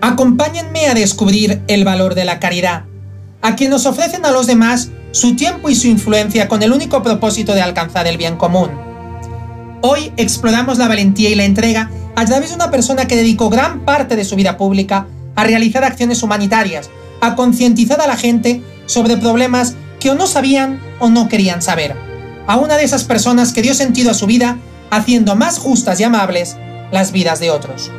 Acompáñenme a descubrir el valor de la caridad, a quienes ofrecen a los demás su tiempo y su influencia con el único propósito de alcanzar el bien común. Hoy exploramos la valentía y la entrega a través de una persona que dedicó gran parte de su vida pública a realizar acciones humanitarias, a concientizar a la gente sobre problemas que o no sabían o no querían saber. A una de esas personas que dio sentido a su vida haciendo más justas y amables las vidas de otros.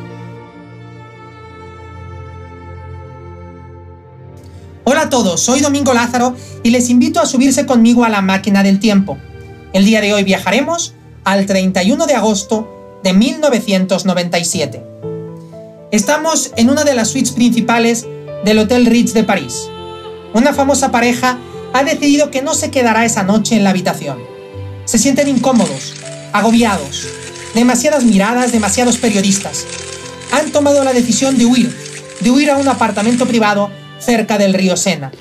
Todos, soy Domingo Lázaro y les invito a subirse conmigo a la máquina del tiempo. El día de hoy viajaremos al 31 de agosto de 1997. Estamos en una de las suites principales del Hotel Ritz de París. Una famosa pareja ha decidido que no se quedará esa noche en la habitación. Se sienten incómodos, agobiados, demasiadas miradas, demasiados periodistas. Han tomado la decisión de huir, de huir a un apartamento privado cerca del río Sena.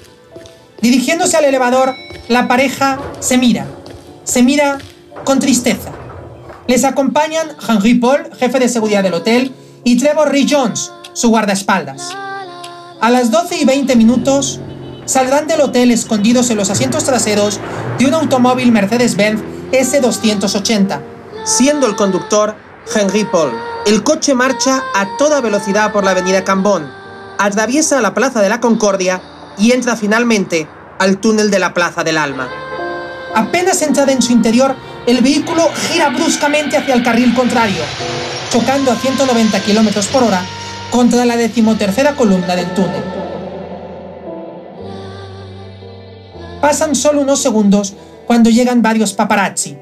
Dirigiéndose al elevador, la pareja se mira, se mira con tristeza. Les acompañan Henry Paul, jefe de seguridad del hotel, y Trevor Ree Jones, su guardaespaldas. A las 12 y 20 minutos, saldrán del hotel escondidos en los asientos traseros de un automóvil Mercedes-Benz S280, siendo el conductor Henry Paul. El coche marcha a toda velocidad por la avenida Cambón, atraviesa la Plaza de la Concordia y entra finalmente al túnel de la Plaza del Alma. Apenas entrada en su interior, el vehículo gira bruscamente hacia el carril contrario, chocando a 190 km por hora contra la decimotercera columna del túnel. Pasan solo unos segundos cuando llegan varios paparazzi.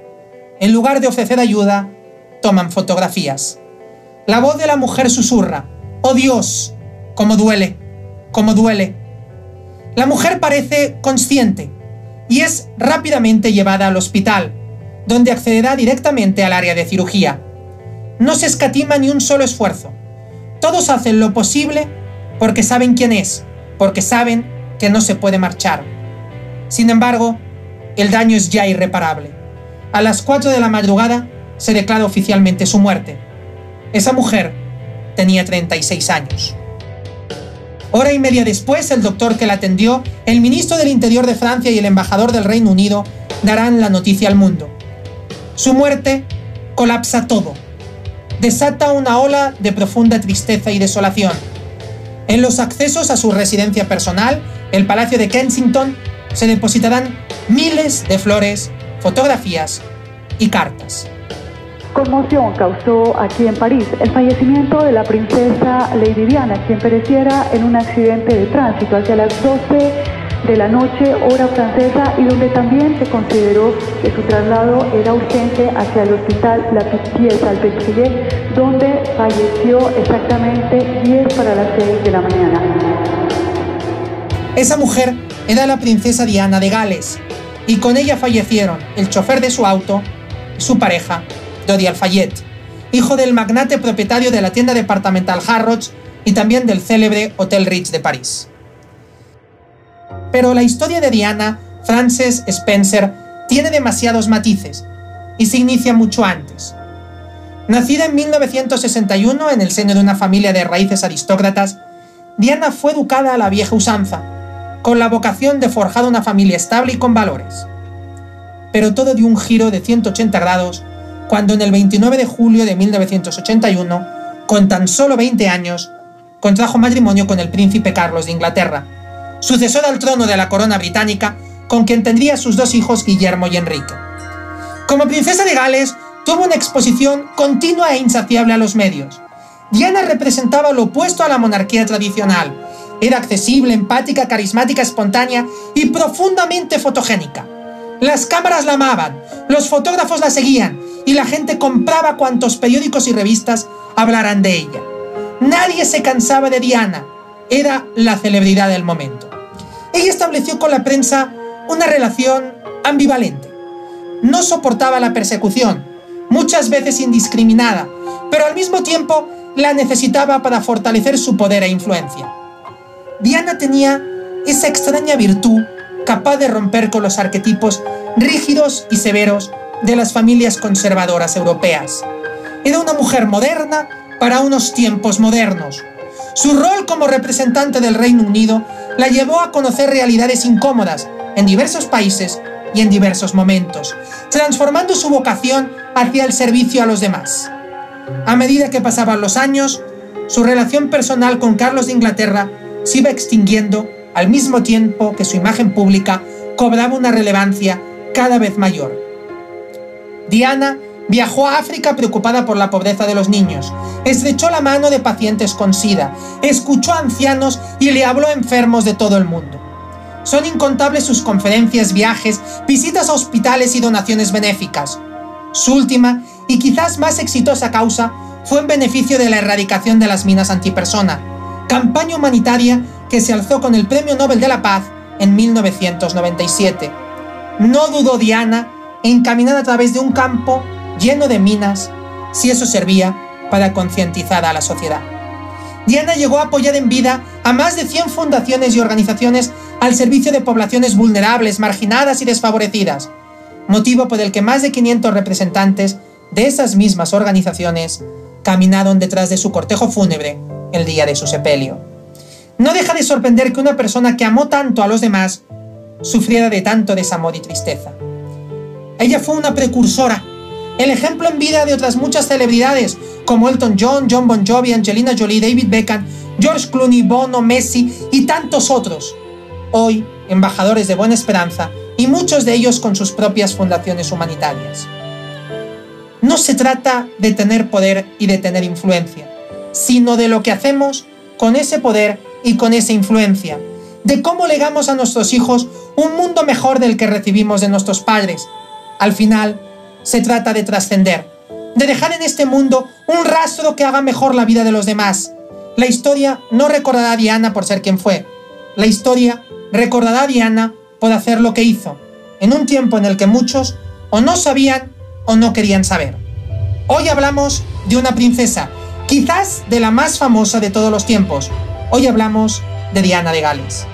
En lugar de ofrecer ayuda, toman fotografías. La voz de la mujer susurra, ¡Oh Dios! Cómo duele, cómo duele. La mujer parece consciente y es rápidamente llevada al hospital, donde accederá directamente al área de cirugía. No se escatima ni un solo esfuerzo. Todos hacen lo posible porque saben quién es, porque saben que no se puede marchar. Sin embargo, el daño es ya irreparable. A las 4 de la madrugada se declara oficialmente su muerte. Esa mujer tenía 36 años. Hora y media después, el doctor que la atendió, el ministro del Interior de Francia y el embajador del Reino Unido darán la noticia al mundo. Su muerte colapsa todo. Desata una ola de profunda tristeza y desolación. En los accesos a su residencia personal, el Palacio de Kensington, se depositarán miles de flores, fotografías y cartas. Conmoción causó aquí en París el fallecimiento de la princesa Lady Diana, quien pereciera en un accidente de tránsito hacia las 12 de la noche, hora francesa, y donde también se consideró que su traslado era urgente hacia el hospital La Pitié-Salpêtrier, donde falleció exactamente 10 para las 6 de la mañana. Esa mujer era la princesa Diana de Gales, y con ella fallecieron el chofer de su auto, su pareja Dodi Alfayette, hijo del magnate propietario de la tienda departamental Harrods y también del célebre Hotel Ritz de París. Pero la historia de Diana, Frances Spencer, tiene demasiados matices y se inicia mucho antes. Nacida en 1961 en el seno de una familia de raíces aristócratas, Diana fue educada a la vieja usanza, con la vocación de forjar una familia estable y con valores. Pero todo dio un giro de 180 grados cuando en el 29 de julio de 1981, con tan solo 20 años, contrajo matrimonio con el príncipe Carlos de Inglaterra, sucesor al trono de la corona británica, con quien tendría sus dos hijos Guillermo y Enrique. Como princesa de Gales, tuvo una exposición continua e insaciable a los medios. Diana representaba lo opuesto a la monarquía tradicional. Era accesible, empática, carismática, espontánea y profundamente fotogénica. Las cámaras la amaban, los fotógrafos la seguían y la gente compraba cuantos periódicos y revistas hablaran de ella. Nadie se cansaba de Diana, era la celebridad del momento. Ella estableció con la prensa una relación ambivalente. No soportaba la persecución, muchas veces indiscriminada, pero al mismo tiempo la necesitaba para fortalecer su poder e influencia. Diana tenía esa extraña virtud capaz de romper con los arquetipos rígidos y severos de las familias conservadoras europeas. Era una mujer moderna para unos tiempos modernos. Su rol como representante del Reino Unido la llevó a conocer realidades incómodas en diversos países y en diversos momentos, transformando su vocación hacia el servicio a los demás. A medida que pasaban los años, su relación personal con Carlos de Inglaterra se iba extinguiendo al mismo tiempo que su imagen pública cobraba una relevancia cada vez mayor. Diana viajó a África preocupada por la pobreza de los niños, estrechó la mano de pacientes con SIDA, escuchó a ancianos y le habló a enfermos de todo el mundo. Son incontables sus conferencias, viajes, visitas a hospitales y donaciones benéficas. Su última y quizás más exitosa causa fue en beneficio de la erradicación de las minas antipersona, campaña humanitaria que se alzó con el Premio Nobel de la Paz en 1997. No dudó Diana en caminar a través de un campo lleno de minas si eso servía para concientizar a la sociedad. Diana llegó a apoyar en vida a más de 100 fundaciones y organizaciones al servicio de poblaciones vulnerables, marginadas y desfavorecidas, motivo por el que más de 500 representantes de esas mismas organizaciones caminaron detrás de su cortejo fúnebre el día de su sepelio. No deja de sorprender que una persona que amó tanto a los demás sufriera de tanto desamor y tristeza. Ella fue una precursora, el ejemplo en vida de otras muchas celebridades como Elton John, John Bon Jovi, Angelina Jolie, David Beckham, George Clooney, Bono, Messi y tantos otros, hoy embajadores de Buena Esperanza y muchos de ellos con sus propias fundaciones humanitarias. No se trata de tener poder y de tener influencia, sino de lo que hacemos con ese poder y con esa influencia, de cómo legamos a nuestros hijos un mundo mejor del que recibimos de nuestros padres. Al final, se trata de trascender, de dejar en este mundo un rastro que haga mejor la vida de los demás. La historia no recordará a Diana por ser quien fue. La historia recordará a Diana por hacer lo que hizo, en un tiempo en el que muchos o no sabían o no querían saber. Hoy hablamos de una princesa, quizás de la más famosa de todos los tiempos. Hoy hablamos de Diana de Gales.